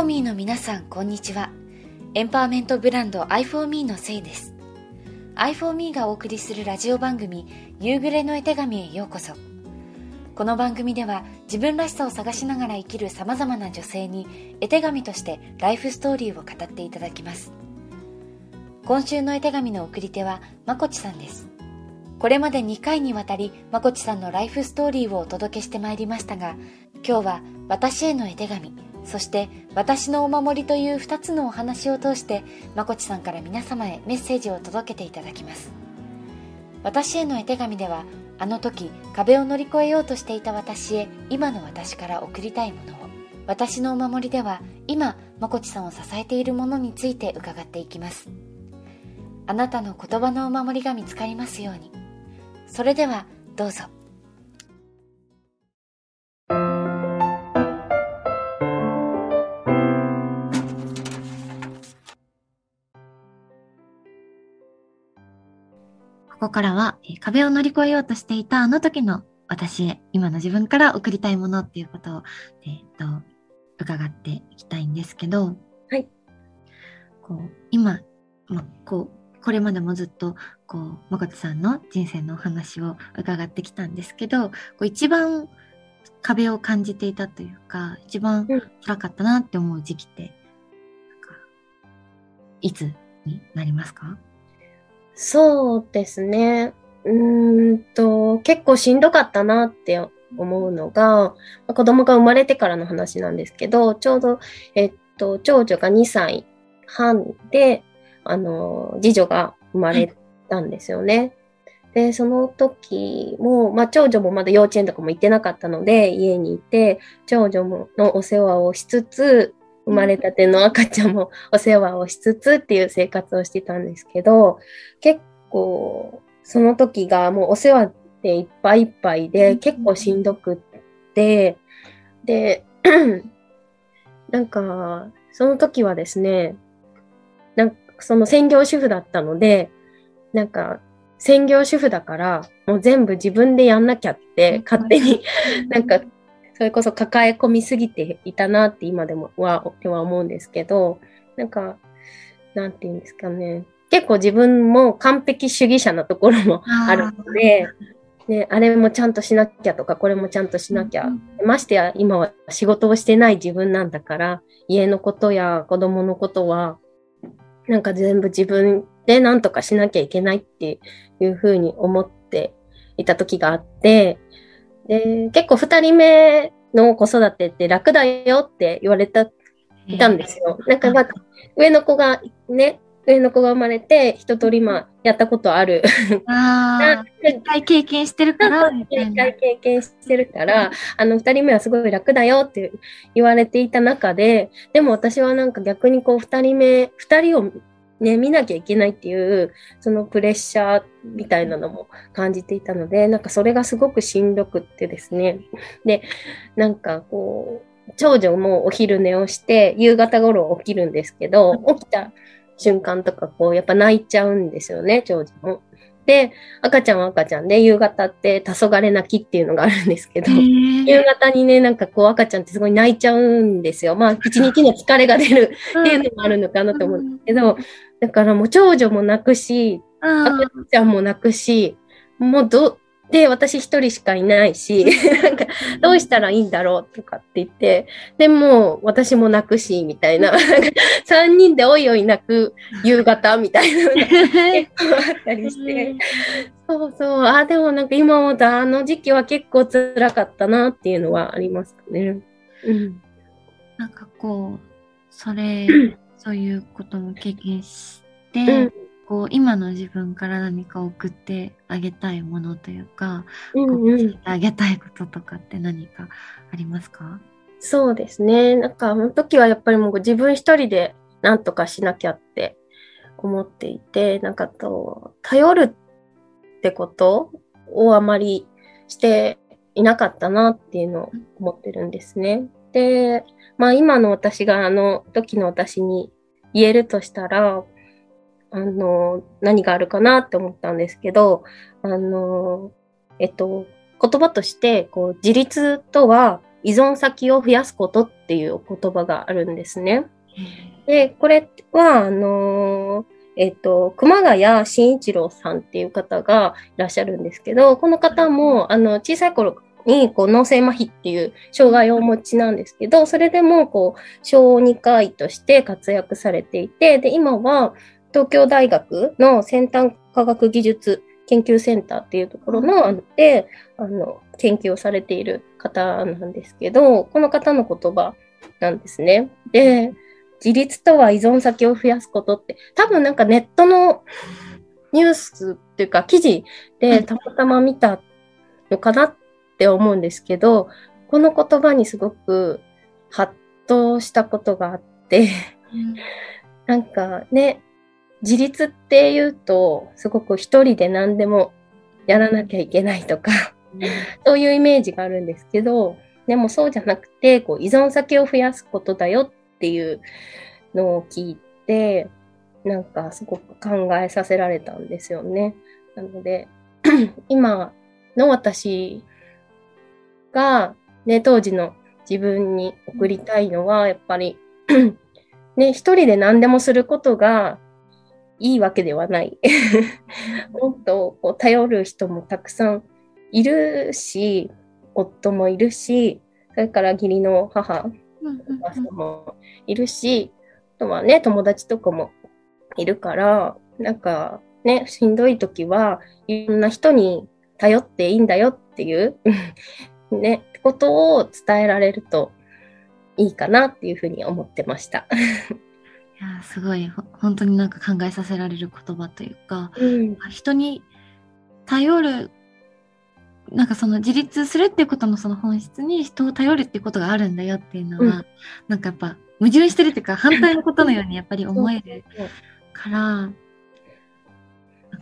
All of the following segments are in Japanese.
iForMe の皆さん、こんにちは。エンパワーメントブランド iForMe のせいです。iForMe がお送りするラジオ番組、夕暮れの絵手紙へようこそ。この番組では自分らしさを探しながら生きる様々な女性に絵手紙としてライフストーリーを語っていただきます。今週の絵手紙の送り手はまこちさんです。これまで2回にわたりまこちさんのライフストーリーをお届けしてまいりましたが、今日は私への絵手紙、そして私のお守りという2つのお話を通してまこちさんから皆様へメッセージを届けていただきます。私への絵手紙ではあの時壁を乗り越えようとしていた私へ今の私から送りたいものを。私のお守りでは今まこちさんを支えているものについて伺っていきます。あなたの言葉のお守りが見つかりますように。それではどうぞ。ここからは、え壁を乗り越えようとしていたあの時の私へ、今の自分から送りたいものっていうことを、えっ、と、伺っていきたいんですけど、はい。こう、今、ま、こう、これまでもずっと、こう、まこさんの人生のお話を伺ってきたんですけど、こう一番壁を感じていたというか、一番辛かったなって思う時期って、うん、いつになりますか？そうですね。うんと、結構しんどかったなって思うのが、子供が生まれてからの話なんですけど、ちょうど、えっと、長女が2歳半で、あの、次女が生まれたんですよね。で、その時も、まあ、長女もまだ幼稚園とかも行ってなかったので、家にいて、長女ものお世話をしつつ、生まれたての赤ちゃんもお世話をしつつっていう生活をしてたんですけど、結構、その時がもうお世話でいっぱいいっぱいで、結構しんどくって、で、なんか、その時はですね、なんかその専業主婦だったので、なんか、専業主婦だから、もう全部自分でやんなきゃって、勝手に、なんかそれこそ抱え込みすぎていたなって今でもはでは思うんですけど、なんか、なんて言うんですかね。結構自分も完璧主義者なところもあるので、ね、あれもちゃんとしなきゃとか、これもちゃんとしなきゃ。ましてや、今は仕事をしてない自分なんだから、家のことや子供のことは、なんか全部自分で何とかしなきゃいけないっていうふうに思っていた時があって、で、結構二人目の子育てって楽だよって言われた、いたんですよ。なんかまあ、上の子がね、上の子が生まれて、一通りまあ、やったことある。ああ、一回経験してるから。一回経験してるから、あの、二人目はすごい楽だよって言われていた中で、でも私はなんか逆にこう、二人目、二人をね、見なきゃいけないっていう、そのプレッシャーみたいなのも感じていたので、なんかそれがすごくしんどくってですね。で、なんかこう、長女もお昼寝をして、夕方頃起きるんですけど、起きた瞬間とか、こう、やっぱ泣いちゃうんですよね、長女も。で、赤ちゃんは赤ちゃんで、夕方って黄昏泣きっていうのがあるんですけど、夕方にね、なんかこう赤ちゃんってすごい泣いちゃうんですよ。まあ、一日の疲れが出るっていうのもあるのかなと思うんですけど、だからもう長女も泣くし、赤ちゃんも泣くし、もうど、で、私一人しかいないし、なんか、どうしたらいいんだろうとかって言って、でも、私も泣くし、みたいな、三人でおいおい泣く夕方みたいなのが結構あったりして、そうそう、あ、でもなんか今思ったあの時期は結構辛かったなっていうのはありますかね。うん。なんかこう、それ、そういうことも経験して、うん、こう今の自分から何か送ってあげたいものというか、うんうん、こうあげたいこととかって何かありますか？そうですね。なんか、あの時はやっぱりもう自分一人で何とかしなきゃって思っていて、なんかと、頼るってことをあまりしていなかったなっていうのを思ってるんですね。で、まあ今の私があの時の私に言えるとしたら、あの、何があるかなって思ったんですけど、あの、えっと、言葉として、こう、自立とは依存先を増やすことっていう言葉があるんですね。で、これは、あのえっ、と、熊谷慎一郎さんっていう方がいらっしゃるんですけど、この方も、あの、小さい頃に、こう、脳性麻痺っていう障害をお持ちなんですけど、それでも、こう、小児科医として活躍されていて、で、今は、東京大学の先端科学技術研究センターっていうところの、あので、あの、研究をされている方なんですけど、この方の言葉なんですね。で、自立とは依存先を増やすことって、多分なんかネットのニュースっていうか記事でたまたま見たのかなって思うんですけど、この言葉にすごくハッとしたことがあって、なんかね、自立っていうと、すごく一人で何でもやらなきゃいけないとか、そういうイメージがあるんですけど、でもそうじゃなくて、こう依存先を増やすことだよっていうのを聞いて、なんかすごく考えさせられたんですよね。なので、今の私が、ね、当時の自分に送りたいのは、やっぱり ね、一人で何でもすることがいいわけではない。もっとこう頼る人もたくさんいるし、夫もいるし、それから義理の母お母さんもいるし、あとはね、友達とかもいるから、なんかね、しんどい時はいろんな人に頼っていいんだよっていうね、ことを伝えられるといいかなっていうふうに思ってました。いやすごい。本当になんか考えさせられる言葉というか、うん、人に頼るなんかその自立するっていうことのその本質に人を頼るっていうことがあるんだよっていうのは、うん、なんかやっぱ矛盾してるっていうか反対のことのようにやっぱり思えるからなん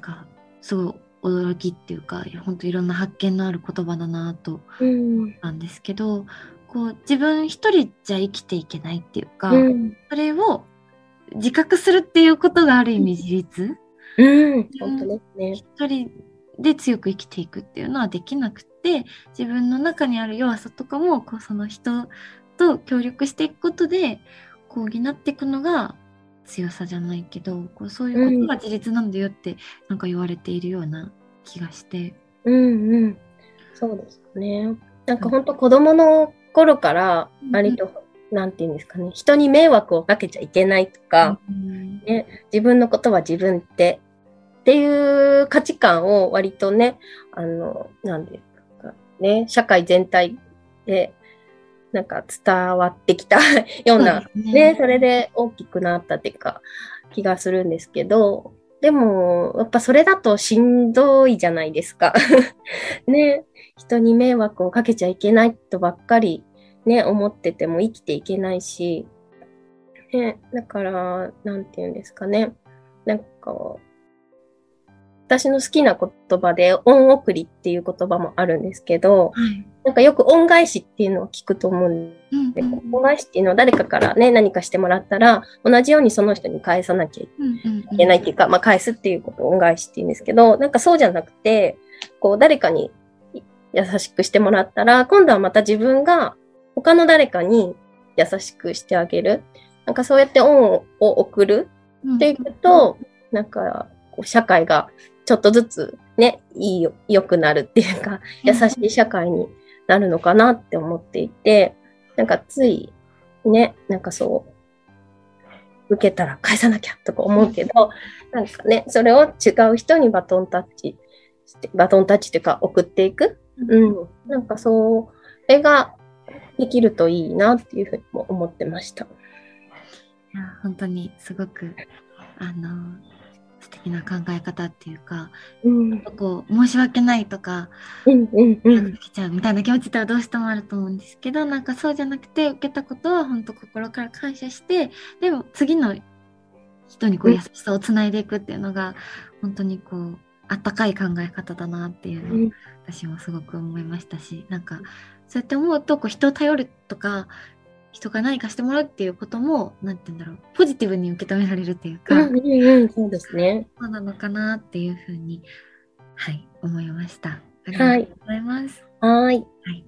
かすごい驚きっていうか本当いろんな発見のある言葉だなと思ったんですけど、うん、こう自分一人じゃ生きていけないっていうか、うん、それを自覚するっていうことがある意味自立。うん、本当ですね。一人で強く生きていくっていうのはできなくて自分の中にある弱さとかもこうその人と協力していくことでこう補っていくのが強さじゃないけどこうそういうことが自立なんだよってなんか言われているような気がして。うんうん、そうですね。なんか本当子供の頃から割と、うん、なんて言うんですかね。人に迷惑をかけちゃいけないとか、うん、ね、自分のことは自分って。っていう価値観を割とね、あの、なんでかね、社会全体で、なんか伝わってきたような、ね、ね、それで大きくなったっていうか、気がするんですけど、でも、やっぱそれだとしんどいじゃないですか。ね、人に迷惑をかけちゃいけないとばっかりね、思ってても生きていけないし、ね、だから、なんて言うんですかね。なんか、私の好きな言葉で、恩送りっていう言葉もあるんですけど、はい、なんかよく恩返しっていうのを聞くと思うんで、うんうん、恩返しっていうのは誰かからね、何かしてもらったら、同じようにその人に返さなきゃいけない。っていうか、まあ返すっていうことを恩返しっていうんですけど、なんかそうじゃなくて、こう誰かに優しくしてもらったら、今度はまた自分が他の誰かに優しくしてあげる。なんかそうやって恩を送る。っていくと、なんか社会がちょっとずつね、いいよ、良くなるっていうか、優しい社会になるのかなって思っていて、なんかつい、ね、なんかそう、受けたら返さなきゃとか思うけど、なんかね、それを違う人にバトンタッチして、バトンタッチというか送っていく？うん。なんかそれができるといいなっていうふうにも思ってました。いや、本当にすごく、あの、な考え方っていうか、うん、こう申し訳ないとか、うんうんうん、きちゃうみたいな気持ちってはどうしてもあると思うんですけどなんかそうじゃなくて受けたことは本当心から感謝してでも次の人にこう優しさをつないでいくっていうのが、本当にこうあったかい考え方だなっていうのを私もすごく思いましたし、なんかそうやって思うとこう人を頼るとか人が何かしてもらうっていうことも、なんて言うんだろう、ポジティブに受け止められるっていうか、うんうんうん、そうですね。そうなのかなっていうふうに、はい、思いました。ありがとうございます。はい。はい。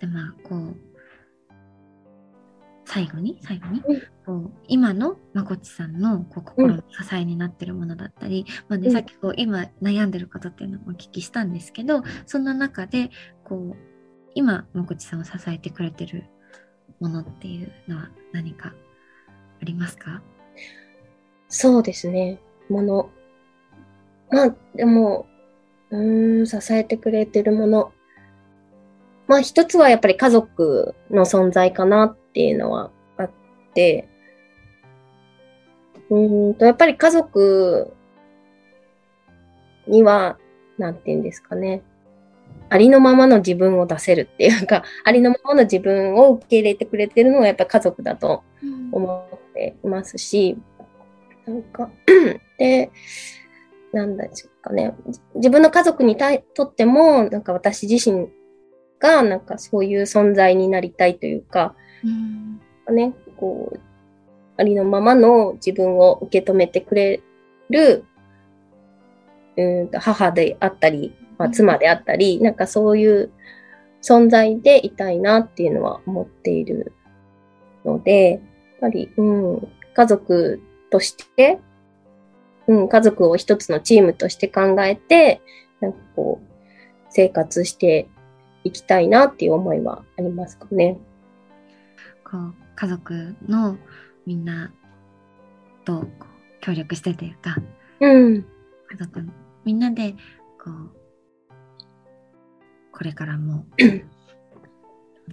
でまあこう最後に最後に、うんこう今のまこっちさんのこう心の支えになってるものだったり、まあねうんさっきこう今悩んでることっていうのもお聞きしたんですけどそんな中でこう今まこっちさんを支えてくれてるものっていうのは何かありますか？そうですね。もの。まあ、でも、うん、支えてくれてるもの。まあ、一つはやっぱり家族の存在かなっていうのはあって、うんと、やっぱり家族には、なんていうんですかね。ありのままの自分を出せるっていうか、ありのままの自分を受け入れてくれてるのはやっぱり家族だと思っていますし、なんか、で、なんですかね、じ自分の家族に対とっても、なんか私自身が、なんかそういう存在になりたいというか、うん。ね、こう、ありのままの自分を受け止めてくれる、うーんと母であったり、まあ、うん妻であったり、なんかそういう存在でいたいなっていうのは思っているので、やっぱり、うん、家族として、うん、家族を一つのチームとして考えて、なんかこう、生活していきたいなっていう思いはありますかね。こう家族のみんなと協力してというかうん。家族みんなでこうこれからも本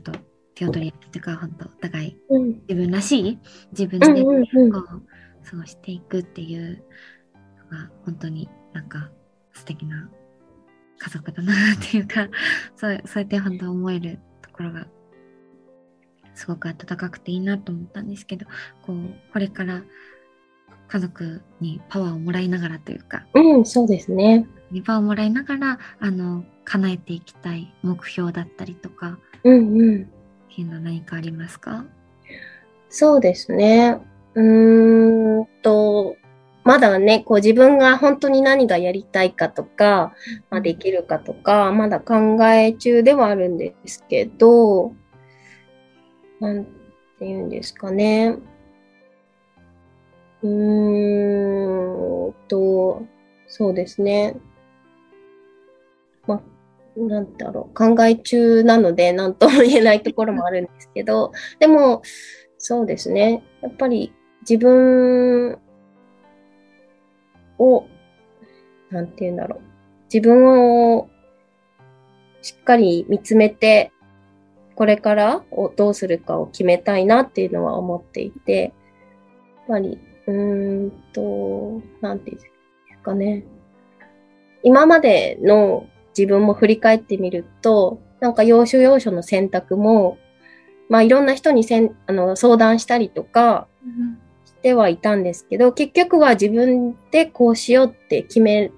当手を取り合ってか本当お互いうん。自分らしい自分うんでこ。う過ごしていくっていうのが本当になんか素敵な家族だなっていうか そうそうやって本当思えるところがすごく温かくていいなと思ったんですけどこうこれから家族にパワーをもらいながらというかうん、そうですね。にパワーをもらいながらあの叶えていきたい目標だったりとかうんうん。っていうのは何かありますか？そうですね。うーんと、まだね、こう自分が本当に何がやりたいかとか、まあ、できるかとか、まだ考え中ではあるんですけど、なんて言うんですかね。うーんと、そうですね。まあ、なんだろう、考え中なので、なんとも言えないところもあるんですけど、でも、そうですね。やっぱり自分を、なんて言うんだろう。自分をしっかり見つめて、これからをどうするかを決めたいなっていうのは思っていて、やっぱり、うーんと、なんて言うんですかね。今までの自分も振り返ってみると、なんか要所要所の選択も、まあいろんな人にせんあの相談したりとかしてはいたんですけど、結局は自分でこうしようって決め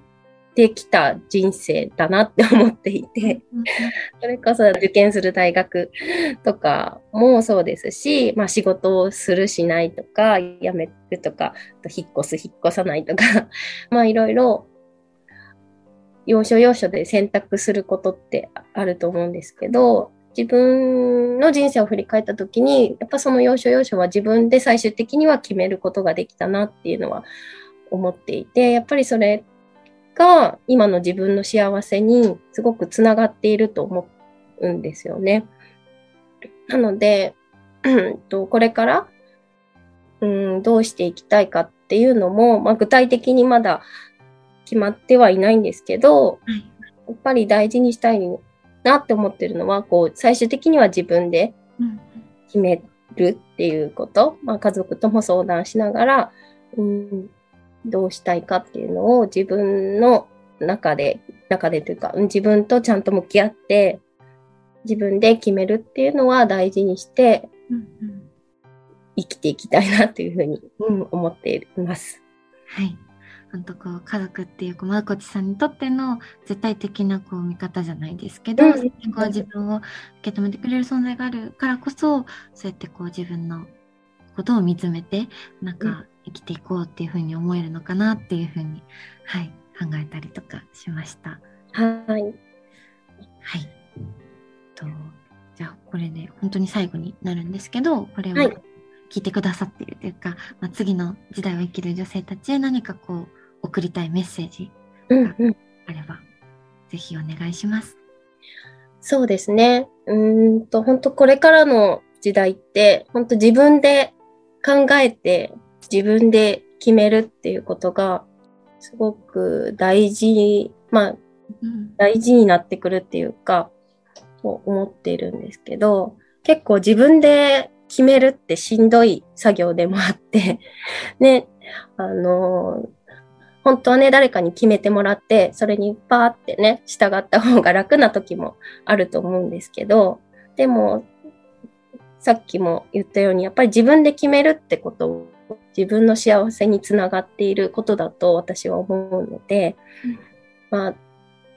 てきた人生だなって思っていて、それこそ受験する大学とかもそうですし、まあ仕事をするしないとか、辞めるとか、と引っ越す引っ越さないとか、まあいろいろ要所要所で選択することってあると思うんですけど、自分の人生を振り返った時に、やっぱその要所要所は自分で最終的には決めることができたなっていうのは思っていて、やっぱりそれが今の自分の幸せにすごくつながっていると思うんですよね。なので、うんとこれから、うん、どうしていきたいかっていうのも、まあ、具体的にまだ決まってはいないんですけど、はい。やっぱり大事にしたいなって思ってるのは、こう、最終的には自分でうん。決めるっていうこと、まあ、家族とも相談しながら、うん、どうしたいかっていうのを自分の中で、中でというか、うん自分とちゃんと向き合って、自分で決めるっていうのは大事にしてうんうん生きていきたいなっていうふうに、うん、思っています。はい。本当こう家族っていうこうまこちさんにとっての絶対的なこう見方じゃないですけど、うんこう自分を受け止めてくれる存在があるからこそそうやってこう自分のことを見つめてなんか生きていこうっていうふうに思えるのかなっていうふうに、はい、考えたりとかしました。はい。はい。とじゃあこれで本当に最後になるんですけど、これをはい聞いてくださっているというか、まあ、次の時代を生きる女性たちへ何かこう送りたいメッセージうんうん。あれば、ぜひお願いします。そうですね。うーんと、本当これからの時代って、本当自分で考えて、自分で決めるっていうことが、すごく大事、まあ、うん。大事になってくるっていうか、と思っているんですけど、結構自分で決めるってしんどい作業でもあって、ね、あの、本当はね、誰かに決めてもらって、それにパーってね、従った方が楽な時もあると思うんですけど、でも、さっきも言ったように、やっぱり自分で決めるってことを、自分の幸せにつながっていることだと私は思うので、まあ、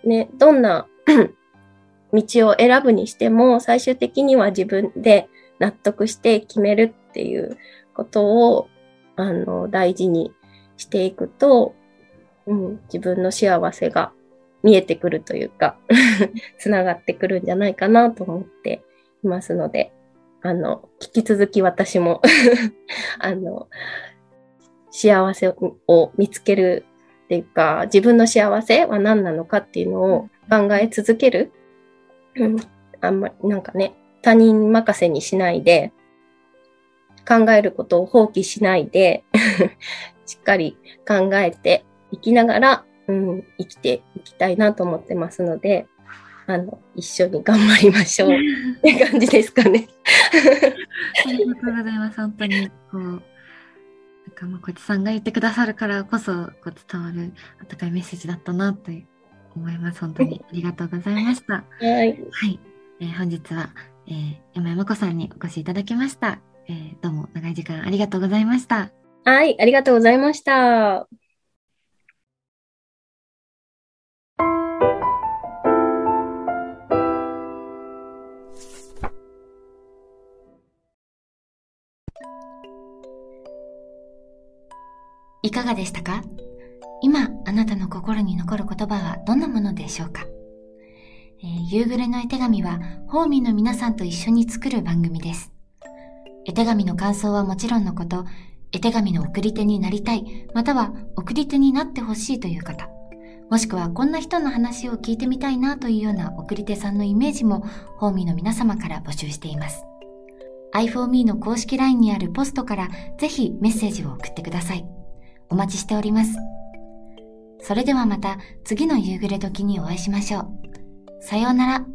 ね、どんな 道を選ぶにしても、最終的には自分で納得して決めるっていうことを、あの、大事にしていくと、うん、自分の幸せが見えてくるというか、つながってくるんじゃないかなと思っていますので、あの、引き続き私も、あの、幸せを見つけるっていうか、自分の幸せは何なのかっていうのを考え続ける。うん、あんまり、なんかね、他人任せにしないで、考えることを放棄しないで、しっかり考えていきながら、うん、生きていきたいなと思ってますので、あの、一緒に頑張りましょう って感じですかね。ありがとうございます。本当に、こう、なんか、まあ、こちさんが言ってくださるからこそ、こう伝わる温かいメッセージだったなと思います。本当にありがとうございました。はい。はい。えー本日は、えー山山子さんにお越しいただきました。えーどうも長い時間ありがとうございました。はい、ありがとうございました。かがでしたか？今、あなたの心に残る言葉はどんなものでしょうか、えー夕暮れの絵手紙は、ホーミーの皆さんと一緒に作る番組です。絵手紙の感想はもちろんのこと、絵手紙の送り手になりたい、または送り手になってほしいという方、もしくはこんな人の話を聞いてみたいなというような送り手さんのイメージも、ホーミーの皆様から募集しています。i4me の公式 LINE にあるポストからぜひメッセージを送ってください。お待ちしております。それではまた次の夕暮れ時にお会いしましょう。さようなら。